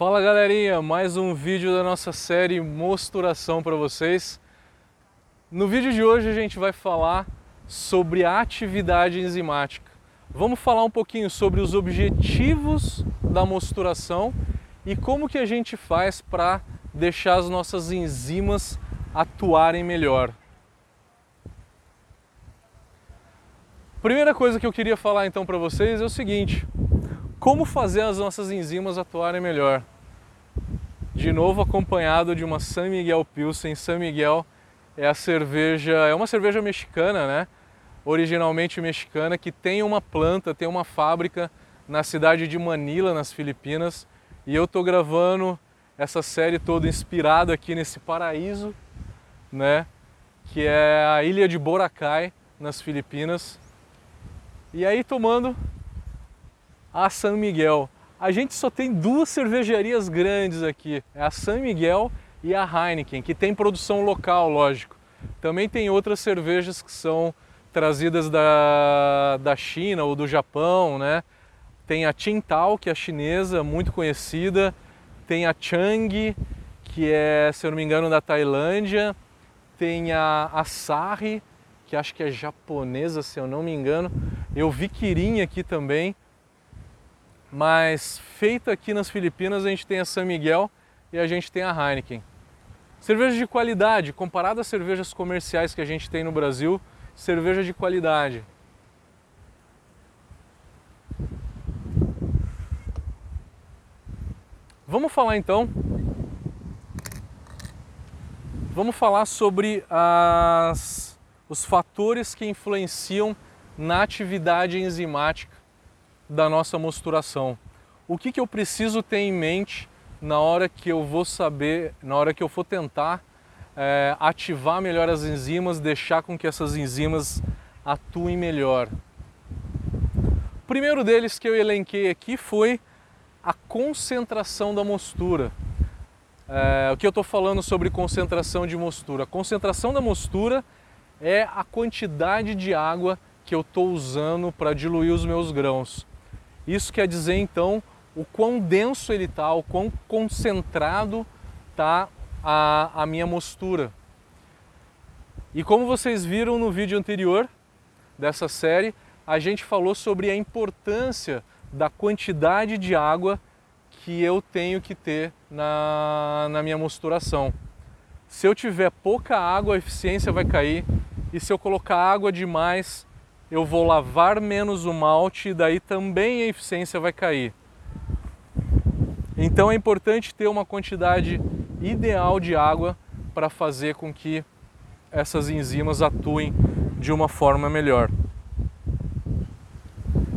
Fala galerinha, mais um vídeo da nossa série Mosturação para vocês. No vídeo de hoje a gente vai falar sobre a atividade enzimática. Vamos falar um pouquinho sobre os objetivos da mosturação e como que a gente faz para deixar as nossas enzimas atuarem melhor. Primeira coisa que eu queria falar então para vocês é o seguinte: como fazer as nossas enzimas atuarem melhor? De novo acompanhado de uma San Miguel Pilsen. San Miguel é a cerveja, é uma cerveja mexicana, né? Originalmente mexicana que tem uma planta, tem uma fábrica na cidade de Manila, nas Filipinas, e eu tô gravando essa série toda inspirado aqui nesse paraíso, né? Que é a ilha de Boracay, nas Filipinas. E aí tomando a San Miguel. A gente só tem duas cervejarias grandes aqui, é a San Miguel e a Heineken, que tem produção local, lógico. Também tem outras cervejas que são trazidas da, da China ou do Japão, né? Tem a Qingdao, que é chinesa, muito conhecida. Tem a Chang, que é, se eu não me engano, da Tailândia. Tem a Asahi, que acho que é japonesa, se eu não me engano. Eu vi Kirin aqui também. Mas feita aqui nas Filipinas, a gente tem a San Miguel e a gente tem a Heineken. Cerveja de qualidade, comparada às cervejas comerciais que a gente tem no Brasil, cerveja de qualidade. Vamos falar então. Vamos falar sobre as, os fatores que influenciam na atividade enzimática da nossa mosturação. O que, que eu preciso ter em mente na hora que eu vou saber, na hora que eu for tentar é, ativar melhor as enzimas, deixar com que essas enzimas atuem melhor. O primeiro deles que eu elenquei aqui foi a concentração da mostura. É, o que eu estou falando sobre concentração de mostura? A concentração da mostura é a quantidade de água que eu estou usando para diluir os meus grãos. Isso quer dizer então o quão denso ele está, o quão concentrado está a, a minha mostura. E como vocês viram no vídeo anterior dessa série, a gente falou sobre a importância da quantidade de água que eu tenho que ter na, na minha mosturação. Se eu tiver pouca água, a eficiência vai cair, e se eu colocar água demais, eu vou lavar menos o malte e daí também a eficiência vai cair. Então é importante ter uma quantidade ideal de água para fazer com que essas enzimas atuem de uma forma melhor.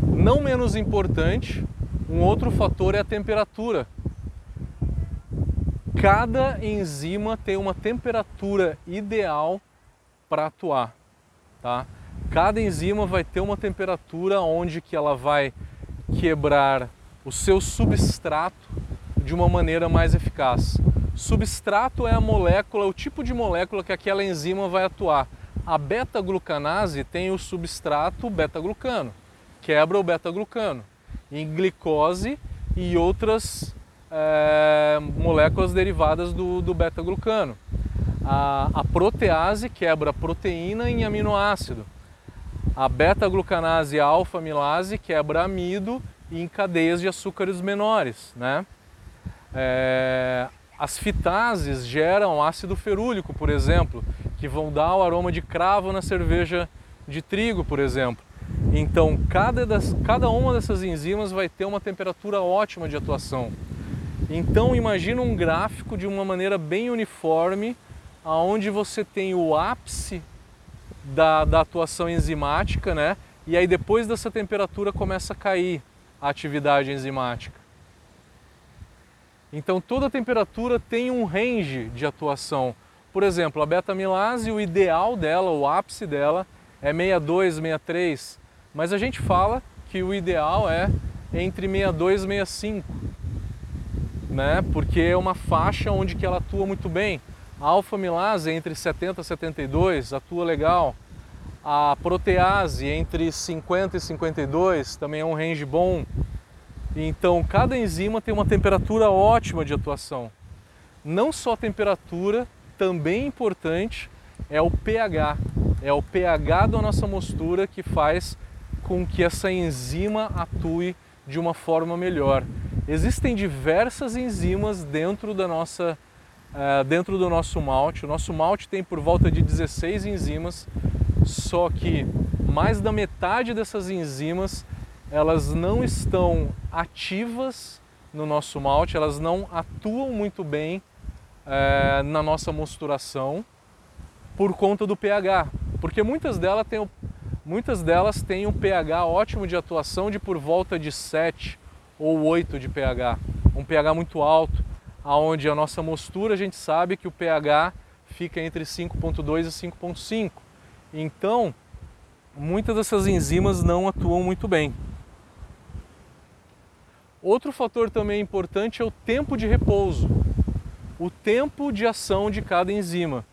Não menos importante, um outro fator é a temperatura. Cada enzima tem uma temperatura ideal para atuar, tá? Cada enzima vai ter uma temperatura onde que ela vai quebrar o seu substrato de uma maneira mais eficaz. Substrato é a molécula, o tipo de molécula que aquela enzima vai atuar. A beta-glucanase tem o substrato beta-glucano, quebra o beta-glucano em glicose e outras é, moléculas derivadas do, do beta-glucano. A, a protease quebra proteína em aminoácido. A beta-glucanase alfa-amilase quebra amido em cadeias de açúcares menores. Né? É, as fitases geram ácido ferúlico, por exemplo, que vão dar o aroma de cravo na cerveja de trigo, por exemplo. Então, cada, das, cada uma dessas enzimas vai ter uma temperatura ótima de atuação. Então, imagina um gráfico de uma maneira bem uniforme, aonde você tem o ápice da, da atuação enzimática, né? E aí depois dessa temperatura começa a cair a atividade enzimática. Então toda temperatura tem um range de atuação. Por exemplo, a beta-amilase, o ideal dela, o ápice dela é 62, 63, mas a gente fala que o ideal é entre 62 e 65, né? Porque é uma faixa onde que ela atua muito bem. A alfa-amilase entre 70 e 72 atua legal. A protease entre 50 e 52 também é um range bom. Então, cada enzima tem uma temperatura ótima de atuação. Não só a temperatura, também importante é o pH. É o pH da nossa mostura que faz com que essa enzima atue de uma forma melhor. Existem diversas enzimas dentro da nossa dentro do nosso malte. O nosso malte tem por volta de 16 enzimas, só que mais da metade dessas enzimas elas não estão ativas no nosso malte, elas não atuam muito bem uh, na nossa mosturação por conta do pH, porque muitas delas têm Muitas delas têm um pH ótimo de atuação de por volta de 7 ou 8 de pH, um pH muito alto, aonde a nossa mostura a gente sabe que o pH fica entre 5.2 e 5.5. Então, muitas dessas enzimas não atuam muito bem. Outro fator também importante é o tempo de repouso, o tempo de ação de cada enzima.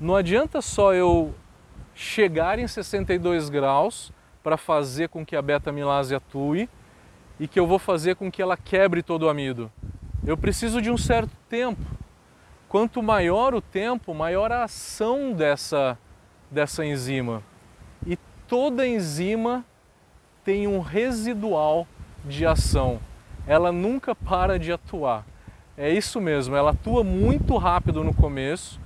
Não adianta só eu chegar em 62 graus para fazer com que a beta-amilase atue e que eu vou fazer com que ela quebre todo o amido. Eu preciso de um certo tempo. Quanto maior o tempo, maior a ação dessa, dessa enzima. E toda enzima tem um residual de ação. Ela nunca para de atuar. É isso mesmo, ela atua muito rápido no começo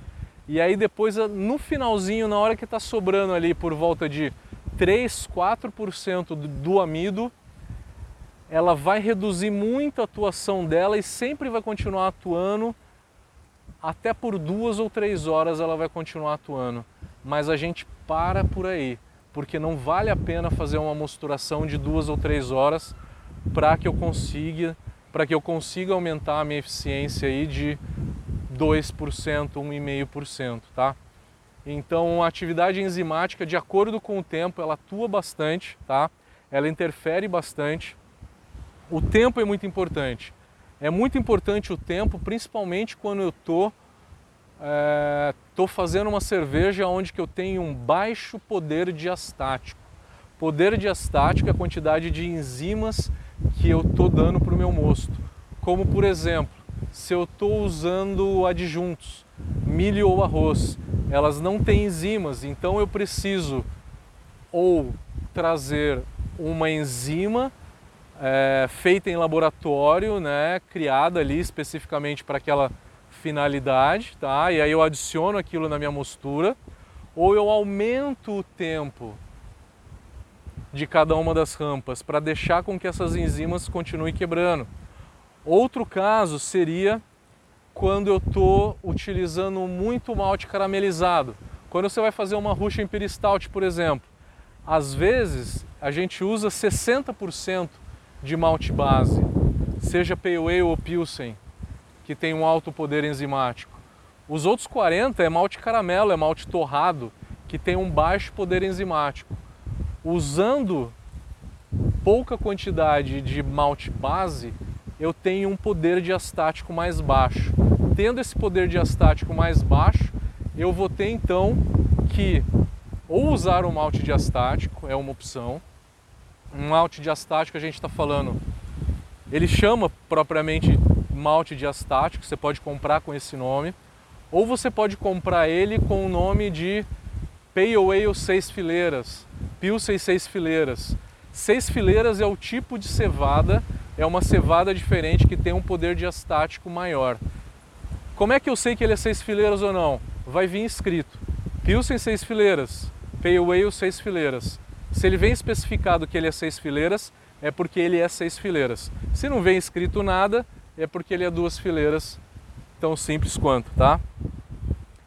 e aí depois, no finalzinho, na hora que está sobrando ali por volta de 3, 4% do amido, ela vai reduzir muito a atuação dela e sempre vai continuar atuando, até por duas ou três horas ela vai continuar atuando. Mas a gente para por aí, porque não vale a pena fazer uma mosturação de duas ou três horas para que eu consiga para que eu consiga aumentar a minha eficiência aí de 2%, 1,5%, tá? Então, a atividade enzimática, de acordo com o tempo, ela atua bastante, tá? Ela interfere bastante. O tempo é muito importante. É muito importante o tempo, principalmente quando eu tô é, tô fazendo uma cerveja onde que eu tenho um baixo poder diastático. Poder diastático é a quantidade de enzimas que eu tô dando para o meu mosto. Como por exemplo, se eu estou usando adjuntos, milho ou arroz. Elas não têm enzimas, então eu preciso ou trazer uma enzima é, feita em laboratório, né, criada ali especificamente para aquela finalidade, tá? E aí eu adiciono aquilo na minha mostura, ou eu aumento o tempo de cada uma das rampas para deixar com que essas enzimas continuem quebrando. Outro caso seria quando eu estou utilizando muito malte caramelizado. Quando você vai fazer uma Russian Imperial Stout, por exemplo, às vezes a gente usa 60% de malte base, seja Pale Ale ou Pilsen, que tem um alto poder enzimático. Os outros 40 é malte caramelo, é malte torrado, que tem um baixo poder enzimático. Usando pouca quantidade de malte base, eu tenho um poder diastático mais baixo. Tendo esse poder diastático mais baixo, eu vou ter então que ou usar um malte diastático, é uma opção. Um malte diastático a gente está falando, ele chama propriamente malte diastático, você pode comprar com esse nome, ou você pode comprar ele com o nome de Pale Ale seis fileiras, Pilsen seis fileiras. Seis fileiras é o tipo de cevada é uma cevada diferente que tem um poder diastático maior. Como é que eu sei que ele é seis fileiras ou não? Vai vir escrito Pilsen seis fileiras, Pale Ale seis fileiras. Se ele vem especificado que ele é seis fileiras, é porque ele é seis fileiras. Se não vem escrito nada, é porque ele é duas fileiras, tão simples quanto, tá?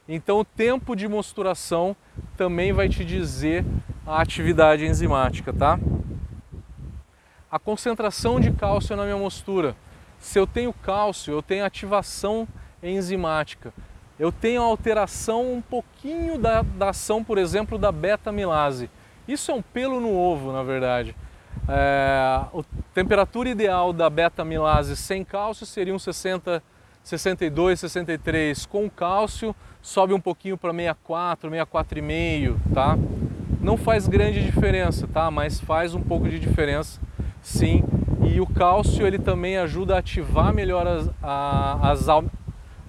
Então o tempo de mosturação também vai te dizer a atividade enzimática, tá? a concentração de cálcio na minha mostura. Se eu tenho cálcio, eu tenho ativação enzimática. Eu tenho alteração um pouquinho da, da ação, por exemplo, da beta-amilase. Isso é um pelo no ovo, na verdade. É, a temperatura ideal da beta-amilase sem cálcio seria um 60, 62, 63. Com cálcio, sobe um pouquinho para 64, 64,5, tá? Não faz grande diferença, tá? Mas faz um pouco de diferença sim e o cálcio ele também ajuda a ativar melhor as, a, as,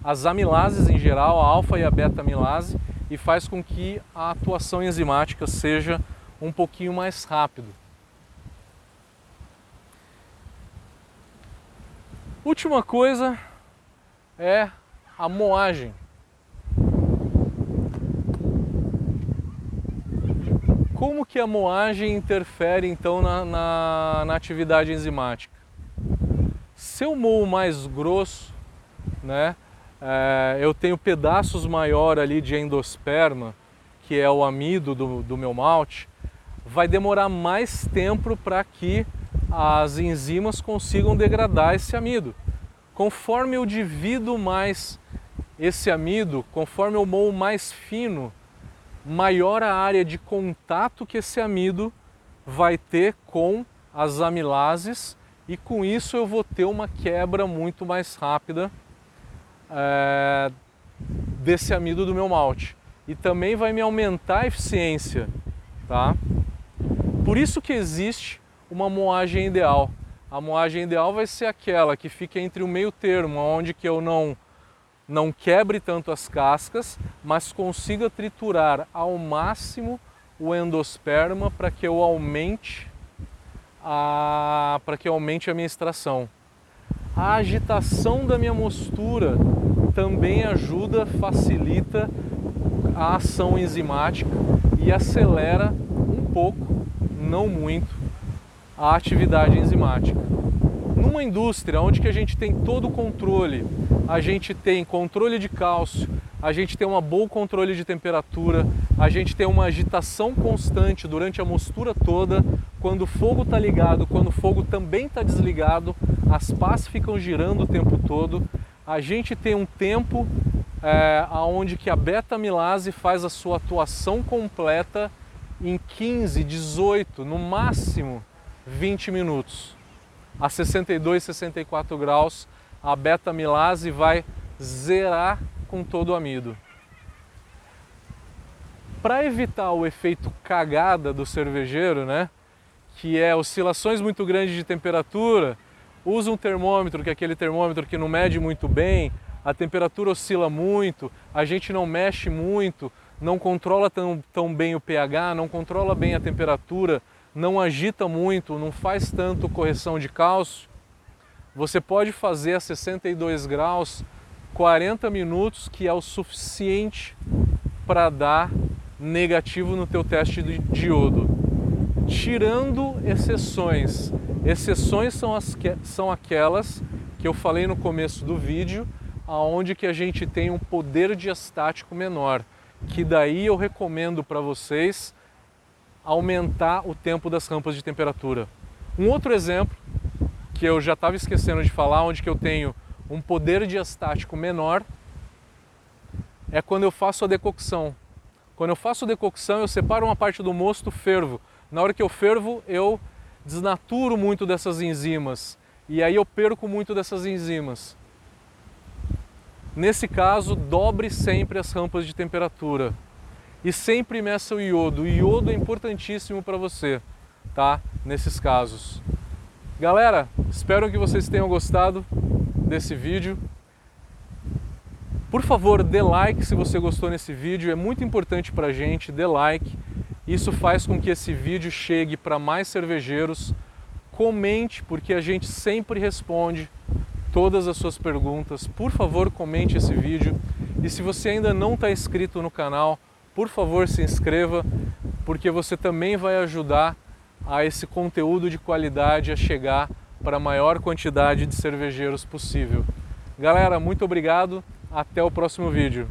as amilases em geral, a alfa e a beta amilase, e faz com que a atuação enzimática seja um pouquinho mais rápido. Última coisa é a moagem. Como que a moagem interfere então na, na, na atividade enzimática? Se eu moo mais grosso, né, é, eu tenho pedaços maior ali de endosperma, que é o amido do, do meu malte, vai demorar mais tempo para que as enzimas consigam degradar esse amido. Conforme eu divido mais esse amido, conforme eu moo mais fino, maior a área de contato que esse amido vai ter com as amilases e com isso eu vou ter uma quebra muito mais rápida é, desse amido do meu malte. E também vai me aumentar a eficiência, tá? Por isso que existe uma moagem ideal. A moagem ideal vai ser aquela que fica entre o meio termo, onde que eu não, não quebre tanto as cascas, mas consiga triturar ao máximo o endosperma para que eu aumente a para que aumente a minha extração. A agitação da minha mostura também ajuda, facilita a ação enzimática e acelera um pouco, não muito, a atividade enzimática. Numa indústria onde que a gente tem todo o controle, a gente tem controle de cálcio, a gente tem um bom controle de temperatura, a gente tem uma agitação constante durante a mostura toda, quando o fogo está ligado, quando o fogo também está desligado, as pás ficam girando o tempo todo, a gente tem um tempo é, onde que a beta-amilase faz a sua atuação completa em 15, 18, no máximo 20 minutos. A 62, 64 graus, a beta-amilase vai zerar com todo o amido. Para evitar o efeito cagada do cervejeiro, né, que é oscilações muito grandes de temperatura, usa um termômetro, que é aquele termômetro que não mede muito bem, a temperatura oscila muito, a gente não mexe muito, não controla tão, tão bem o pH, não controla bem a temperatura, não agita muito, não faz tanto correção de cálcio, você pode fazer a 62 graus 40 minutos, que é o suficiente para dar negativo no teu teste de diodo. Tirando exceções. Exceções são, as que, são aquelas que eu falei no começo do vídeo, aonde que a gente tem um poder diastático menor, que daí eu recomendo para vocês aumentar o tempo das rampas de temperatura. Um outro exemplo que eu já estava esquecendo de falar, onde que eu tenho um poder diastático menor, é quando eu faço a decocção. Quando eu faço a decocção, eu separo uma parte do mosto, fervo. Na hora que eu fervo, eu desnaturo muito dessas enzimas e aí eu perco muito dessas enzimas. Nesse caso, dobre sempre as rampas de temperatura e sempre meça o iodo. O iodo é importantíssimo para você, tá? Nesses casos. Galera, espero que vocês tenham gostado desse vídeo. Por favor, dê like se você gostou nesse vídeo, é muito importante para a gente, dê like. Isso faz com que esse vídeo chegue para mais cervejeiros. Comente, porque a gente sempre responde todas as suas perguntas. Por favor, comente esse vídeo. E se você ainda não está inscrito no canal, por favor se inscreva, porque você também vai ajudar a esse conteúdo de qualidade a chegar para a maior quantidade de cervejeiros possível. Galera, muito obrigado, até o próximo vídeo.